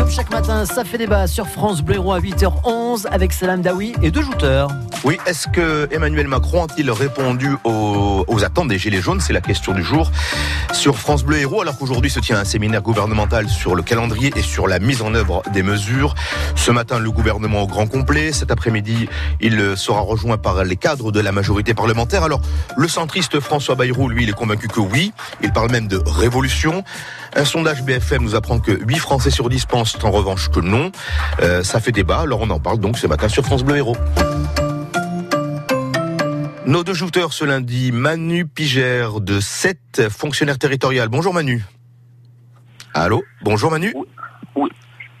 Comme chaque matin, ça fait débat sur France Bleu à 8h11 avec Salam Daoui et deux jouteurs. Oui, est-ce que Emmanuel Macron a-t-il répondu aux, aux, attentes des Gilets jaunes? C'est la question du jour sur France Bleu Héros, alors qu'aujourd'hui se tient un séminaire gouvernemental sur le calendrier et sur la mise en œuvre des mesures. Ce matin, le gouvernement au grand complet. Cet après-midi, il sera rejoint par les cadres de la majorité parlementaire. Alors, le centriste François Bayrou, lui, il est convaincu que oui. Il parle même de révolution. Un sondage BFM nous apprend que 8 Français sur 10 pensent en revanche que non. Euh, ça fait débat, alors on en parle donc ce matin sur France Bleu Héros. Nos deux jouteurs ce lundi, Manu Pigère de 7 fonctionnaires territorial. Bonjour Manu. Allô Bonjour Manu. Oui. oui.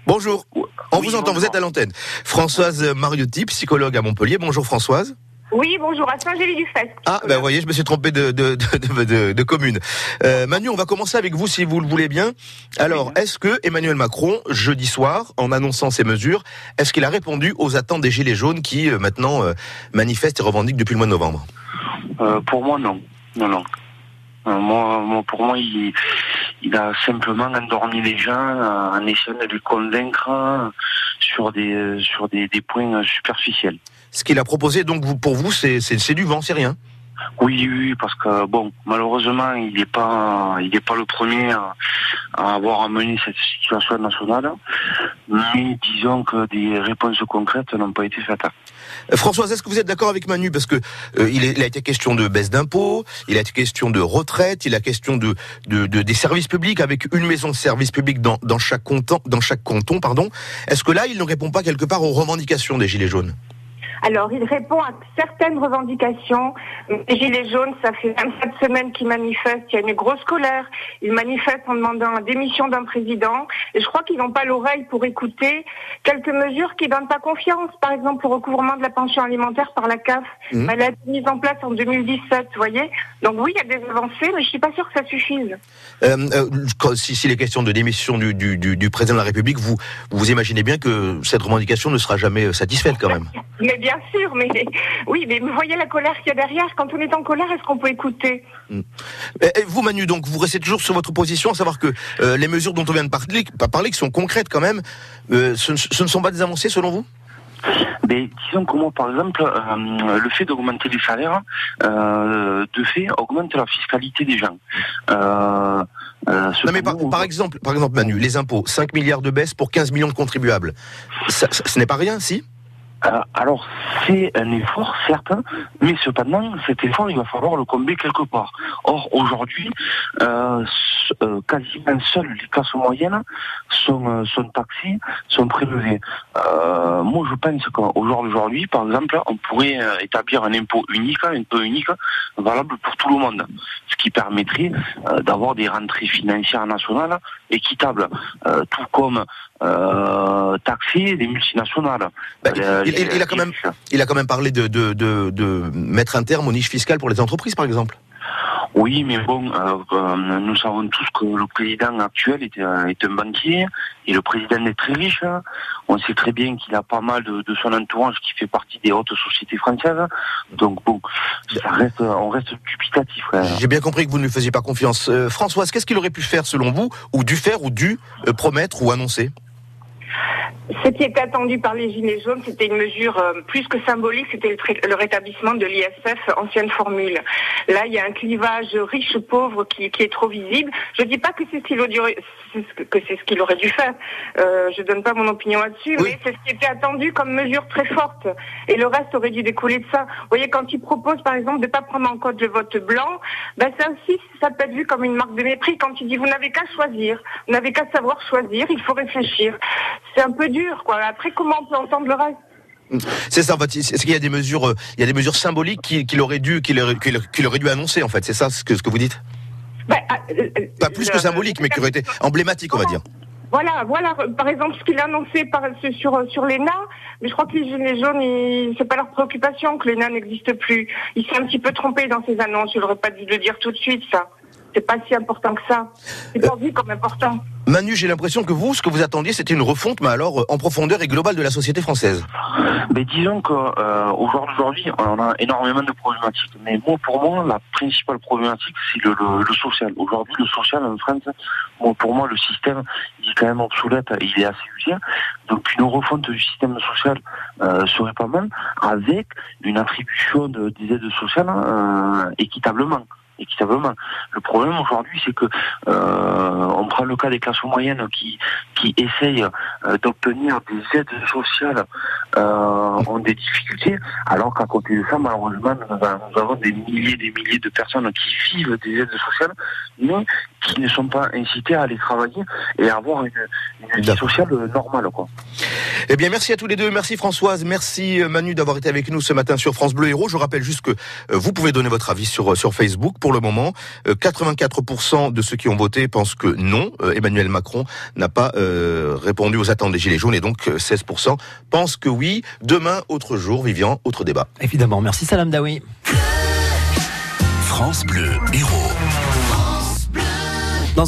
Bonjour. On Oui, vous entend, bonjour. vous êtes à l'antenne. Françoise Mariotti, psychologue à Montpellier. Bonjour Françoise. Oui, bonjour, à Saint-Gély-du-Fest. Ah, ben vous voyez, je me suis trompé de, de, de, de- de commune. Euh, Manu, on va commencer avec vous si vous le voulez bien. Alors, est-ce que Emmanuel Macron, jeudi soir, en annonçant ces mesures, est-ce qu'il a répondu aux attentes des Gilets jaunes qui, euh, maintenant, euh, manifestent et revendiquent depuis le mois de novembre? Euh, pour moi, non. Non, non. Euh, moi, moi, pour moi, il, il a simplement endormi les gens en essayant de les convaincre euh, sur des, euh, sur des, des points euh, superficiels. Ce qu'il a proposé, donc, pour vous, c'est du vent, c'est rien Oui, oui, parce que bon, malheureusement, il n'est pas, le premier à, avoir amené cette situation nationale. Mais disons que des réponses concrètes n'ont pas été faites. Françoise, est-ce que vous êtes d'accord avec Manu? Parce que euh, il, a été question de baisse d'impôts, il a été question de retraite, il a question de, de, de- des services publics avec une maison de services publics dans, dans chaque canton. Dans chaque canton, pardon. Est-ce que là, il ne répond pas quelque part aux revendications des Gilets jaunes? Alors, il répond à certaines revendications. Les Gilets jaunes, ça fait 27 semaines qu'ils manifestent. Il y a une grosse colère. Ils manifestent en demandant la démission d'un président. Et je crois qu'ils n'ont pas l'oreille pour écouter quelques mesures qui donnent pas confiance. Par exemple, le recouvrement de la pension alimentaire par la CAF. Mhm. Elle a été mise en place en 2017, vous voyez. Donc oui, il y a des avancées, mais je suis pas sûre que ça suffise. Euh, euh, si, si les questions de démission du, du, du, du président de la République, vous, vous imaginez bien que cette revendication ne sera jamais euh, satisfaite quand même. Mais bien sûr, mais oui, mais vous voyez la colère qu'il y a derrière. Quand on est en colère, est-ce qu'on peut écouter? Et, et vous, Manu, donc, vous restez toujours sur votre position, à savoir que euh, les mesures dont on vient de parler, pas parler qui sont concrètes quand même, euh, ce, ne- ce ne sont pas des avancées selon vous? Mais disons que moi, par exemple, euh, le fait d'augmenter les salaires, euh, de fait, augmente la fiscalité des gens. Euh, euh, Non mais par, exemple, par exemple Manu, les impôts, 5 milliards de baisse pour 15 millions de contribuables. Ça- ça- ce n'est pas rien, si? Euh, alors, c'est un effort, certes, mais cependant, cet effort, il va falloir le combler quelque part. Or, aujourd'hui, euh, euh, quasiment seules les classes moyennes sont, sont taxées, sont prélevées. Moi, je pense qu'aujourd'hui, par exemple, on pourrait établir un impôt unique, un impôt unique, valable pour tout le monde, ce qui permettrait d'avoir des rentrées financières nationales équitables, tout comme taxer les multinationales. Bah, il, il- il a quand même, il a quand même parlé de, de, de, de mettre un terme aux niches fiscales pour les entreprises, par exemple. Oui, mais bon, euh, euh, nous savons tous que le président actuel est, euh, est un banquier et le président est très riche. On sait très bien qu'il a pas mal de, de son entourage qui fait partie des hautes sociétés françaises. Donc bon, ça reste, on reste dubitatif. J'ai bien compris que vous ne lui faisiez pas confiance. Euh, Françoise, qu'est-ce qu'il aurait pu faire selon vous, ou dû faire, ou dû euh, promettre ou annoncer? Ce qui était attendu par les Gilets jaunes, c'était une mesure euh, plus que symbolique, c'était le, rétablissement de l'ISF, ancienne formule. Là, il y a un clivage riche-pauvre qui, qui est trop visible. Je dis pas que c'est ce qu'il aurait, ce que que c'est ce qu'il aurait dû faire. Euh, je donne pas mon opinion là-dessus, Oui. mais c'est ce qui était attendu comme mesure très forte. Et le reste aurait dû découler de ça. Vous voyez, quand il propose, par exemple, de pas prendre en compte le vote blanc, ben ça aussi, ça peut être vu comme une marque de mépris. Quand il dit vous n'avez qu'à choisir, vous n'avez qu'à savoir choisir, il faut réfléchir. C'est un peu dur, quoi. Après, comment on peut entendre le reste C'est ça, en fait. Est-ce qu'il y a des mesures, euh, il y a des mesures symboliques qu'il aurait dû, qu'il aurait, qu'il- qu'il aurait dû annoncer, en fait? C'est ça ce que, ce que vous dites? Ben, ah, euh, euh, Pas plus que le- symbolique, mais qui aurait été emblématique, on va dire. Voilà, voilà. Par exemple, ce qu'il a annoncé par, sur sur l'ENA, mais je crois que les gilets jaunes, c'est pas leur préoccupation que l'ENA n'existe plus. Il s'est un petit peu trompé dans ses annonces. Il aurait pas dû le dire tout de suite, ça. C'est pas si important que ça. C'est pas vu comme important. Manu, j'ai l'impression que vous, ce que vous attendiez, c'était une refonte, mais alors euh, en profondeur et globale de la société française. Mais disons que euh, on a énormément de problématiques. Mais moi, pour moi, la principale problématique, c'est le, le, le social. Aujourd'hui, le social en France, moi, pour moi, le système, il est quand même obsolète, il est assez usé. Donc, une refonte du système social euh, serait pas mal, avec une attribution de, des aides sociales euh, équitablement équitablement. Le problème aujourd'hui, c'est que euh, on prend le cas des classes moyennes qui qui essayent euh, d'obtenir des aides sociales euh, ont des difficultés, alors qu'à côté de ça, malheureusement, nous avons des milliers et des milliers de personnes qui vivent des aides sociales, mais qui ne sont pas incitées à aller travailler et à avoir une, une vie sociale normale. Quoi. Eh bien, merci à tous les deux. Merci Françoise. Merci Manu d'avoir été avec nous ce matin sur France Bleu Héros. Je rappelle juste que vous pouvez donner votre avis sur, sur Facebook. Pour le moment, 84% de ceux qui ont voté pensent que non, Emmanuel Macron n'a pas euh, répondu aux attentes des Gilets jaunes et donc 16% pensent que oui. Demain, autre jour, Vivian, autre débat. Évidemment. Merci Salam Daoui. France Bleu Héros.